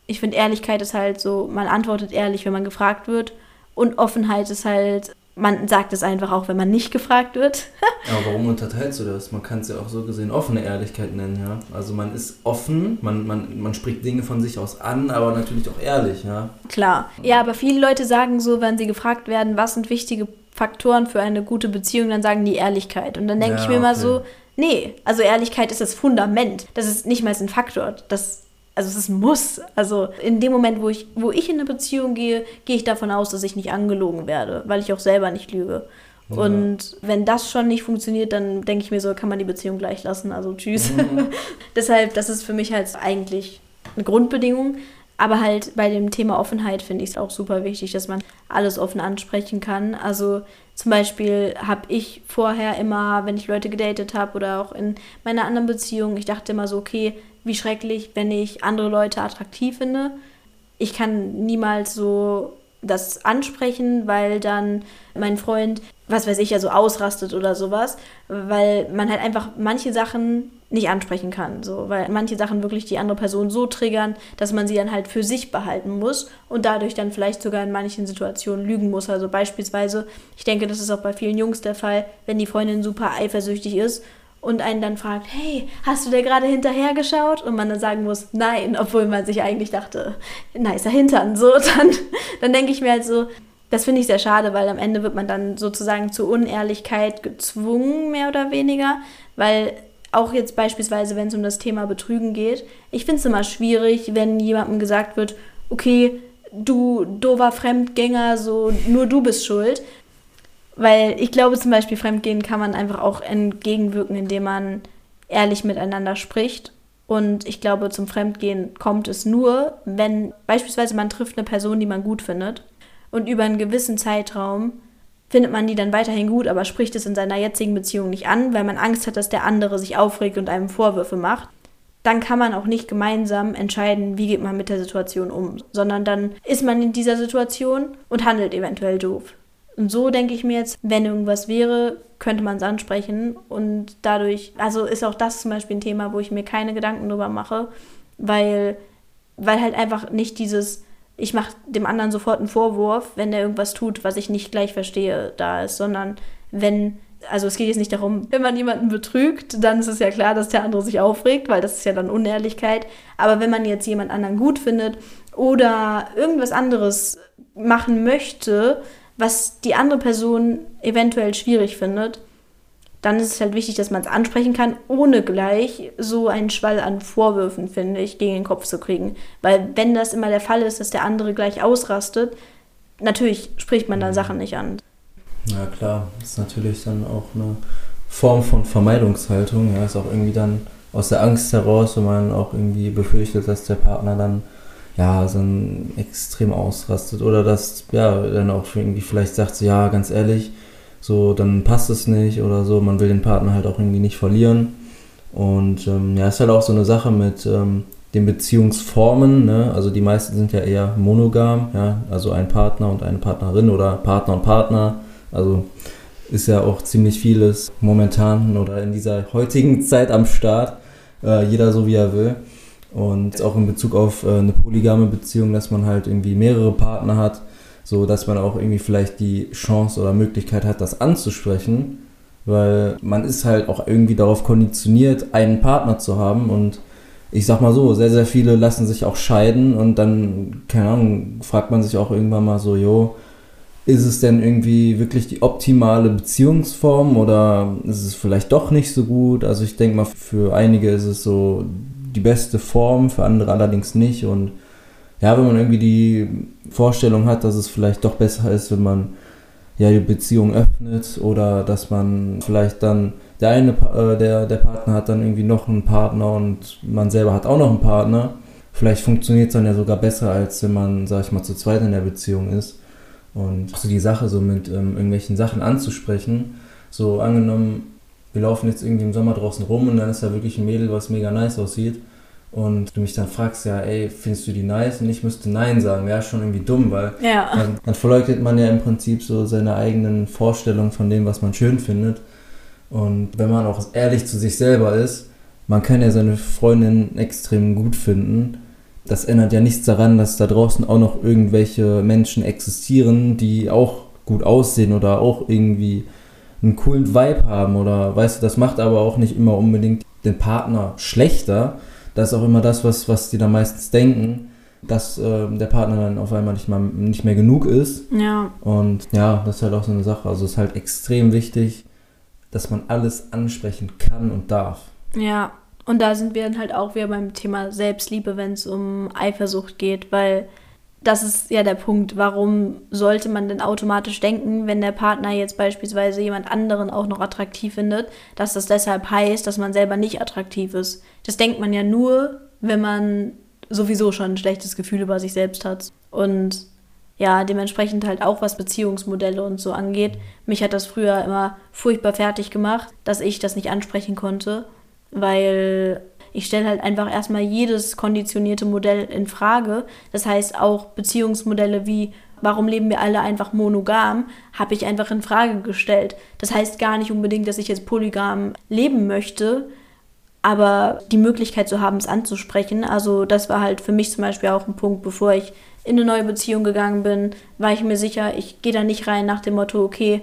Ich finde, Ehrlichkeit ist halt so, man antwortet ehrlich, wenn man gefragt wird. Und Offenheit ist halt, man sagt es einfach auch, wenn man nicht gefragt wird. [laughs] Aber warum unterteilst du das? Man kann es ja auch so gesehen offene Ehrlichkeit nennen, ja. Also man ist offen, man, man, man spricht Dinge von sich aus an, aber natürlich auch ehrlich, ja. Klar. Ja, aber viele Leute sagen so, wenn sie gefragt werden, was sind wichtige Faktoren für eine gute Beziehung, dann sagen die Ehrlichkeit. Und dann denke ja, ich mir okay. mal so, nee, also Ehrlichkeit ist das Fundament. Das ist nicht mal ein Faktor. Das also es ist ein Muss. Also in dem Moment, wo ich, wo ich in eine Beziehung gehe, gehe ich davon aus, dass ich nicht angelogen werde, weil ich auch selber nicht lüge. Ja. Und wenn das schon nicht funktioniert, dann denke ich mir so, kann man die Beziehung gleich lassen. Also tschüss. Mhm. [laughs] Deshalb, das ist für mich halt eigentlich eine Grundbedingung. Aber halt bei dem Thema Offenheit finde ich es auch super wichtig, dass man alles offen ansprechen kann. Also zum Beispiel habe ich vorher immer, wenn ich Leute gedatet habe oder auch in meiner anderen Beziehung, ich dachte immer so, okay, wie schrecklich, wenn ich andere Leute attraktiv finde. Ich kann niemals so das ansprechen, weil dann mein Freund, was weiß ich, ja so ausrastet oder sowas, weil man halt einfach manche Sachen nicht ansprechen kann, so, weil manche Sachen wirklich die andere Person so triggern, dass man sie dann halt für sich behalten muss und dadurch dann vielleicht sogar in manchen Situationen lügen muss. Also beispielsweise, ich denke, das ist auch bei vielen Jungs der Fall, wenn die Freundin super eifersüchtig ist und einen dann fragt, hey, hast du dir gerade hinterher geschaut? Und man dann sagen muss, nein, obwohl man sich eigentlich dachte, nicer Hintern. So, [laughs] dann, dann denke ich mir halt so, das finde ich sehr schade, weil am Ende wird man dann sozusagen zur Unehrlichkeit gezwungen, mehr oder weniger, weil auch jetzt beispielsweise, wenn es um das Thema Betrügen geht, ich finde es immer schwierig, wenn jemandem gesagt wird, okay, du dover Fremdgänger, so nur du bist schuld. Weil ich glaube zum Beispiel, Fremdgehen kann man einfach auch entgegenwirken, indem man ehrlich miteinander spricht. Und ich glaube, zum Fremdgehen kommt es nur, wenn beispielsweise man trifft eine Person, die man gut findet. Und über einen gewissen Zeitraum findet man die dann weiterhin gut, aber spricht es in seiner jetzigen Beziehung nicht an, weil man Angst hat, dass der andere sich aufregt und einem Vorwürfe macht. Dann kann man auch nicht gemeinsam entscheiden, wie geht man mit der Situation um, sondern dann ist man in dieser Situation und handelt eventuell doof. Und so denke ich mir jetzt, wenn irgendwas wäre, könnte man es ansprechen. Und dadurch, also ist auch das zum Beispiel ein Thema, wo ich mir keine Gedanken drüber mache, weil, weil halt einfach nicht dieses, ich mache dem anderen sofort einen Vorwurf, wenn der irgendwas tut, was ich nicht gleich verstehe, da ist, sondern wenn also es geht jetzt nicht darum, wenn man jemanden betrügt, dann ist es ja klar, dass der andere sich aufregt, weil das ist ja dann Unehrlichkeit. Aber wenn man jetzt jemand anderen gut findet oder irgendwas anderes machen möchte, was die andere Person eventuell schwierig findet, dann ist es halt wichtig, dass man es ansprechen kann, ohne gleich so einen Schwall an Vorwürfen, finde ich, gegen den Kopf zu kriegen. Weil wenn das immer der Fall ist, dass der andere gleich ausrastet, natürlich spricht man dann Sachen nicht an. Ja klar, das ist natürlich dann auch eine Form von Vermeidungshaltung. Ja, ist auch irgendwie dann aus der Angst heraus, wenn man auch irgendwie befürchtet, dass der Partner dann ja so ein extrem ausrastet oder dass ja dann auch irgendwie vielleicht sagt, so, ja ganz ehrlich, so dann passt es nicht oder so. Man will den Partner halt auch irgendwie nicht verlieren. Und ähm, ja, ist halt auch so eine Sache mit ähm, den Beziehungsformen. Ne? Also die meisten sind ja eher monogam, ja, also ein Partner und eine Partnerin oder Partner und Partner. Also ist ja auch ziemlich vieles momentan oder in dieser heutigen [laughs] Zeit am Start. Äh, jeder so wie er will. Und auch in Bezug auf äh, eine polygame Beziehung, dass man halt irgendwie mehrere Partner hat, so dass man auch irgendwie vielleicht die Chance oder Möglichkeit hat, das anzusprechen, weil man ist halt auch irgendwie darauf konditioniert, einen Partner zu haben und ich sag mal so, sehr, sehr viele lassen sich auch scheiden und dann, keine Ahnung, fragt man sich auch irgendwann mal so, jo, ist es denn irgendwie wirklich die optimale Beziehungsform oder ist es vielleicht doch nicht so gut? Also ich denke mal, für einige ist es so die beste Form, für andere allerdings nicht. Und ja, wenn man irgendwie die Vorstellung hat, dass es vielleicht doch besser ist, wenn man ja die Beziehung öffnet oder dass man vielleicht dann der eine äh, der der Partner hat dann irgendwie noch einen Partner und man selber hat auch noch einen Partner. Vielleicht funktioniert es dann ja sogar besser, als wenn man, sag ich mal, zu zweit in der Beziehung ist. Und so die Sache so mit ähm, irgendwelchen Sachen anzusprechen, so angenommen, wir laufen jetzt irgendwie im Sommer draußen rum und dann ist da wirklich ein Mädel, was mega nice aussieht. Und du mich dann fragst, ja, ey, findest du die nice? Und ich müsste Nein sagen, wäre schon irgendwie dumm, weil ja. dann, dann verleugnet man ja im Prinzip so seine eigenen Vorstellungen von dem, was man schön findet. Und wenn man auch ehrlich zu sich selber ist, man kann ja seine Freundin extrem gut finden das ändert ja nichts daran, dass da draußen auch noch irgendwelche Menschen existieren, die auch gut aussehen oder auch irgendwie einen coolen Vibe haben oder weißt du, das macht aber auch nicht immer unbedingt den Partner schlechter. Das ist auch immer das, was, was die da meistens denken, dass äh, der Partner dann auf einmal nicht, mal, nicht mehr genug ist. Ja. Und ja, das ist halt auch so eine Sache. Also es ist halt extrem wichtig, dass man alles ansprechen kann und darf. Ja, und da sind wir dann halt auch wieder beim Thema Selbstliebe, wenn es um Eifersucht geht, weil das ist ja der Punkt, warum sollte man denn automatisch denken, wenn der Partner jetzt beispielsweise jemand anderen auch noch attraktiv findet, dass das deshalb heißt, dass man selber nicht attraktiv ist. Das denkt man ja nur, wenn man sowieso schon ein schlechtes Gefühl über sich selbst hat. Und ja, dementsprechend halt auch was Beziehungsmodelle und so angeht. Mich hat das früher immer furchtbar fertig gemacht, dass ich das nicht ansprechen konnte weil ich stelle halt einfach erstmal jedes konditionierte Modell in Frage. Das heißt auch Beziehungsmodelle wie warum leben wir alle einfach monogam, habe ich einfach in Frage gestellt. Das heißt gar nicht unbedingt, dass ich jetzt polygam leben möchte, aber die Möglichkeit zu haben, es anzusprechen. Also das war halt für mich zum Beispiel auch ein Punkt, bevor ich in eine neue Beziehung gegangen bin, war ich mir sicher, ich gehe da nicht rein nach dem Motto, okay,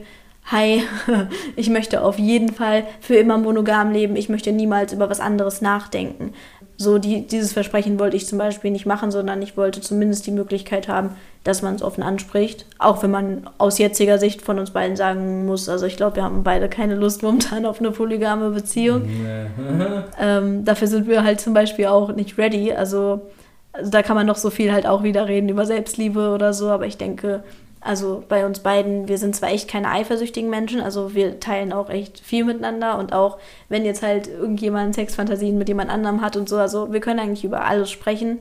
hi, [laughs] ich möchte auf jeden Fall für immer monogam leben, ich möchte niemals über was anderes nachdenken. So die, dieses Versprechen wollte ich zum Beispiel nicht machen, sondern ich wollte zumindest die Möglichkeit haben, dass man es offen anspricht. Auch wenn man aus jetziger Sicht von uns beiden sagen muss, also ich glaube, wir haben beide keine Lust momentan auf eine polygame Beziehung. Nee. [laughs] ähm, dafür sind wir halt zum Beispiel auch nicht ready. Also, also da kann man noch so viel halt auch wieder reden über Selbstliebe oder so, aber ich denke, also bei uns beiden, wir sind zwar echt keine eifersüchtigen Menschen, also wir teilen auch echt viel miteinander und auch wenn jetzt halt irgendjemand Sexfantasien mit jemand anderem hat und so, also wir können eigentlich über alles sprechen,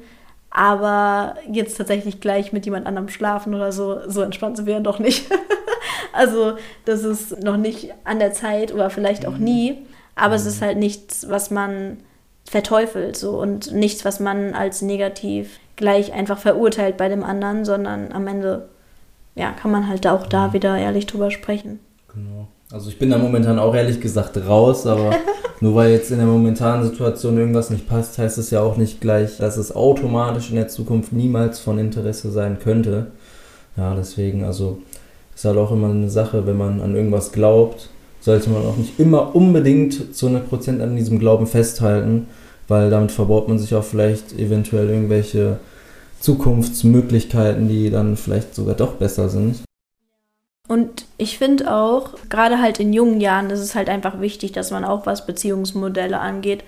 aber jetzt tatsächlich gleich mit jemand anderem schlafen oder so, so entspannt sind wir doch nicht. [laughs] also das ist noch nicht an der Zeit oder vielleicht auch nie, aber es ist halt nichts, was man verteufelt so und nichts, was man als negativ gleich einfach verurteilt bei dem anderen, sondern am Ende ja, kann man halt auch da wieder ehrlich drüber sprechen. Genau. Also ich bin da momentan auch ehrlich gesagt raus, aber [laughs] nur weil jetzt in der momentanen Situation irgendwas nicht passt, heißt es ja auch nicht gleich, dass es automatisch in der Zukunft niemals von Interesse sein könnte. Ja, deswegen, also ist halt auch immer eine Sache, wenn man an irgendwas glaubt, sollte man auch nicht immer unbedingt zu 100% an diesem Glauben festhalten, weil damit verbaut man sich auch vielleicht eventuell irgendwelche Zukunftsmöglichkeiten, die dann vielleicht sogar doch besser sind. Und ich finde auch, gerade halt in jungen Jahren ist es halt einfach wichtig, dass man auch was Beziehungsmodelle angeht,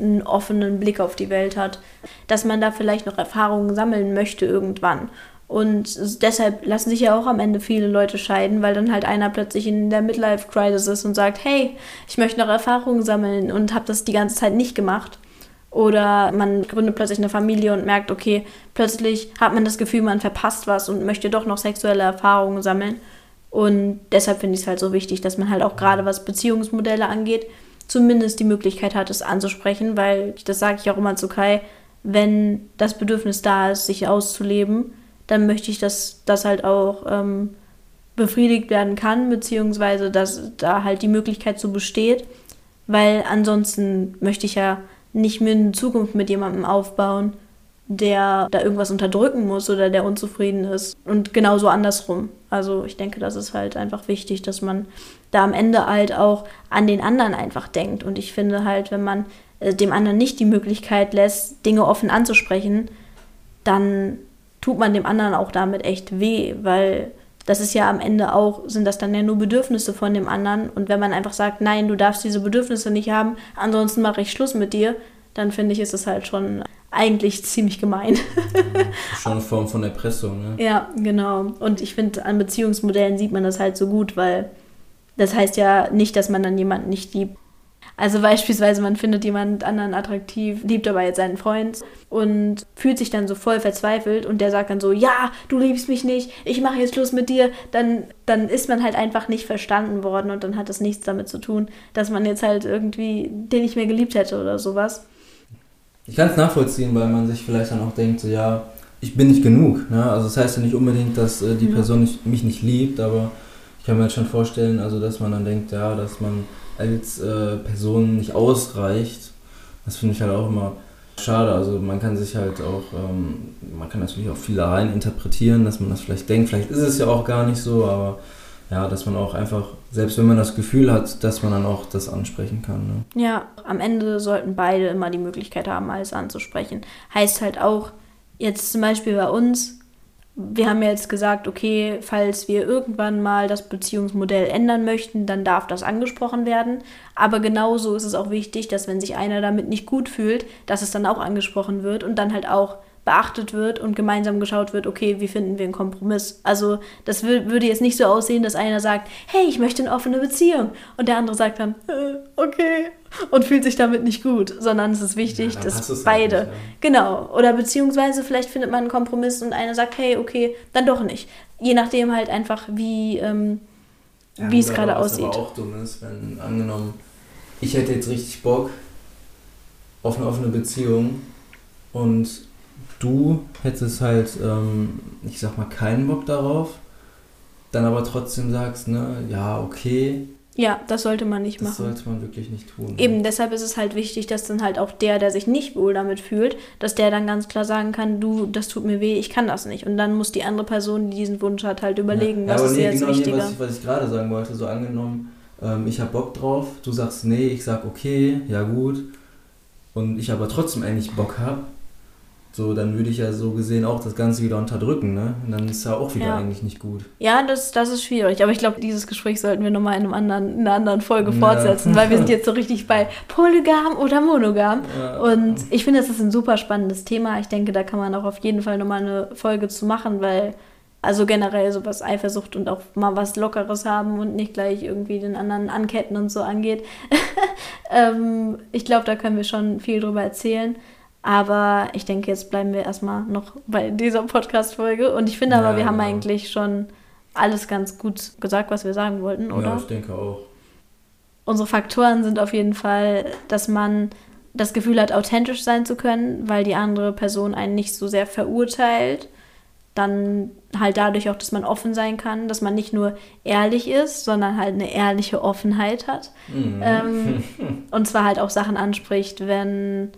einen offenen Blick auf die Welt hat, dass man da vielleicht noch Erfahrungen sammeln möchte irgendwann. Und deshalb lassen sich ja auch am Ende viele Leute scheiden, weil dann halt einer plötzlich in der Midlife-Crisis ist und sagt, hey, ich möchte noch Erfahrungen sammeln und habe das die ganze Zeit nicht gemacht. Oder man gründet plötzlich eine Familie und merkt, okay, plötzlich hat man das Gefühl, man verpasst was und möchte doch noch sexuelle Erfahrungen sammeln. Und deshalb finde ich es halt so wichtig, dass man halt auch gerade was Beziehungsmodelle angeht, zumindest die Möglichkeit hat, es anzusprechen, weil das sage ich auch immer zu Kai, wenn das Bedürfnis da ist, sich auszuleben, dann möchte ich, dass das halt auch ähm, befriedigt werden kann, beziehungsweise dass da halt die Möglichkeit so besteht, weil ansonsten möchte ich ja nicht mehr eine Zukunft mit jemandem aufbauen, der da irgendwas unterdrücken muss oder der unzufrieden ist. Und genauso andersrum. Also ich denke, das ist halt einfach wichtig, dass man da am Ende halt auch an den anderen einfach denkt. Und ich finde halt, wenn man äh, dem anderen nicht die Möglichkeit lässt, Dinge offen anzusprechen, dann tut man dem anderen auch damit echt weh, weil das ist ja am Ende auch, sind das dann ja nur Bedürfnisse von dem anderen. Und wenn man einfach sagt, nein, du darfst diese Bedürfnisse nicht haben, ansonsten mache ich Schluss mit dir, dann finde ich, ist es halt schon eigentlich ziemlich gemein. [laughs] schon eine Form von Erpressung, ne? Ja, genau. Und ich finde, an Beziehungsmodellen sieht man das halt so gut, weil das heißt ja nicht, dass man dann jemanden nicht liebt. Also beispielsweise, man findet jemand anderen attraktiv, liebt aber jetzt seinen Freund und fühlt sich dann so voll verzweifelt und der sagt dann so, ja, du liebst mich nicht, ich mache jetzt Schluss mit dir, dann, dann ist man halt einfach nicht verstanden worden und dann hat das nichts damit zu tun, dass man jetzt halt irgendwie den nicht mehr geliebt hätte oder sowas. Ich kann es nachvollziehen, weil man sich vielleicht dann auch denkt, so ja, ich bin nicht genug. Ne? Also das heißt ja nicht unbedingt, dass äh, die ja. Person nicht, mich nicht liebt, aber ich kann mir jetzt schon vorstellen, also dass man dann denkt, ja, dass man als äh, Person nicht ausreicht. Das finde ich halt auch immer schade. Also man kann sich halt auch, ähm, man kann natürlich auch viel rein interpretieren, dass man das vielleicht denkt. Vielleicht ist es ja auch gar nicht so, aber ja, dass man auch einfach, selbst wenn man das Gefühl hat, dass man dann auch das ansprechen kann. Ne? Ja, am Ende sollten beide immer die Möglichkeit haben, alles anzusprechen. Heißt halt auch, jetzt zum Beispiel bei uns, wir haben ja jetzt gesagt, okay, falls wir irgendwann mal das Beziehungsmodell ändern möchten, dann darf das angesprochen werden. Aber genauso ist es auch wichtig, dass wenn sich einer damit nicht gut fühlt, dass es dann auch angesprochen wird und dann halt auch beachtet wird und gemeinsam geschaut wird, okay, wie finden wir einen Kompromiss. Also das würde jetzt nicht so aussehen, dass einer sagt, hey, ich möchte eine offene Beziehung und der andere sagt dann, äh, okay, und fühlt sich damit nicht gut, sondern es ist wichtig, ja, dass halt beide, nicht, ja. genau, oder beziehungsweise vielleicht findet man einen Kompromiss und einer sagt, hey, okay, dann doch nicht. Je nachdem halt einfach, wie, ähm, ja, wie es gerade aussieht. Was aber auch dumm ist, wenn angenommen, ich hätte jetzt richtig Bock auf eine offene Beziehung und du hättest halt, ähm, ich sag mal, keinen Bock darauf, dann aber trotzdem sagst, ne, ja, okay. Ja, das sollte man nicht das machen. Das sollte man wirklich nicht tun. Eben, deshalb ist es halt wichtig, dass dann halt auch der, der sich nicht wohl damit fühlt, dass der dann ganz klar sagen kann, du, das tut mir weh, ich kann das nicht. Und dann muss die andere Person, die diesen Wunsch hat, halt überlegen, ja. was ja, ist nee, jetzt genau wichtiger. Nee, was ich, was ich gerade sagen wollte, so angenommen, ähm, ich habe Bock drauf, du sagst nee, ich sag okay, ja gut. Und ich aber trotzdem eigentlich Bock habe, so, dann würde ich ja so gesehen auch das Ganze wieder unterdrücken, ne? Und dann ist ja auch wieder ja. eigentlich nicht gut. Ja, das, das ist schwierig. Aber ich glaube, dieses Gespräch sollten wir nochmal in, einem anderen, in einer anderen Folge ja. fortsetzen, weil wir sind jetzt so richtig bei [laughs] Polygam oder Monogam. Ja. Und ich finde, das ist ein super spannendes Thema. Ich denke, da kann man auch auf jeden Fall nochmal eine Folge zu machen, weil also generell sowas Eifersucht und auch mal was Lockeres haben und nicht gleich irgendwie den anderen anketten und so angeht. [laughs] ähm, ich glaube, da können wir schon viel drüber erzählen. Aber ich denke, jetzt bleiben wir erstmal noch bei dieser Podcast-Folge. Und ich finde ja, aber, wir haben genau. eigentlich schon alles ganz gut gesagt, was wir sagen wollten, oder? Ja, ich denke auch. Unsere Faktoren sind auf jeden Fall, dass man das Gefühl hat, authentisch sein zu können, weil die andere Person einen nicht so sehr verurteilt. Dann halt dadurch auch, dass man offen sein kann, dass man nicht nur ehrlich ist, sondern halt eine ehrliche Offenheit hat. Mhm. Ähm, [laughs] und zwar halt auch Sachen anspricht, wenn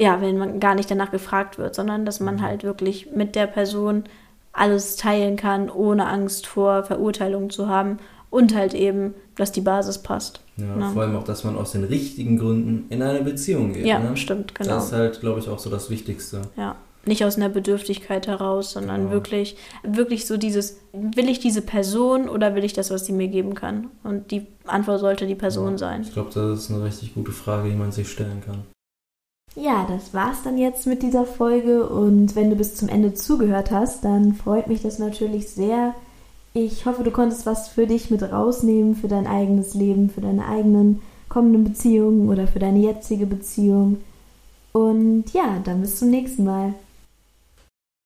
ja, wenn man gar nicht danach gefragt wird, sondern dass man mhm. halt wirklich mit der Person alles teilen kann, ohne Angst vor Verurteilung zu haben und halt eben, dass die Basis passt. Ja, ja. vor allem auch, dass man aus den richtigen Gründen in eine Beziehung geht. Ja, ne? stimmt, genau. Das ist halt, glaube ich, auch so das Wichtigste. Ja. nicht aus einer Bedürftigkeit heraus, sondern Genau. wirklich, wirklich so dieses, will ich diese Person oder will ich das, was sie mir geben kann? Und die Antwort sollte die Person Ja, sein. Ich glaube, das ist eine richtig gute Frage, die man sich stellen kann. Ja, das war's dann jetzt mit dieser Folge und wenn du bis zum Ende zugehört hast, dann freut mich das natürlich sehr. Ich hoffe, du konntest was für dich mit rausnehmen, für dein eigenes Leben, für deine eigenen kommenden Beziehungen oder für deine jetzige Beziehung. Und ja, dann bis zum nächsten Mal.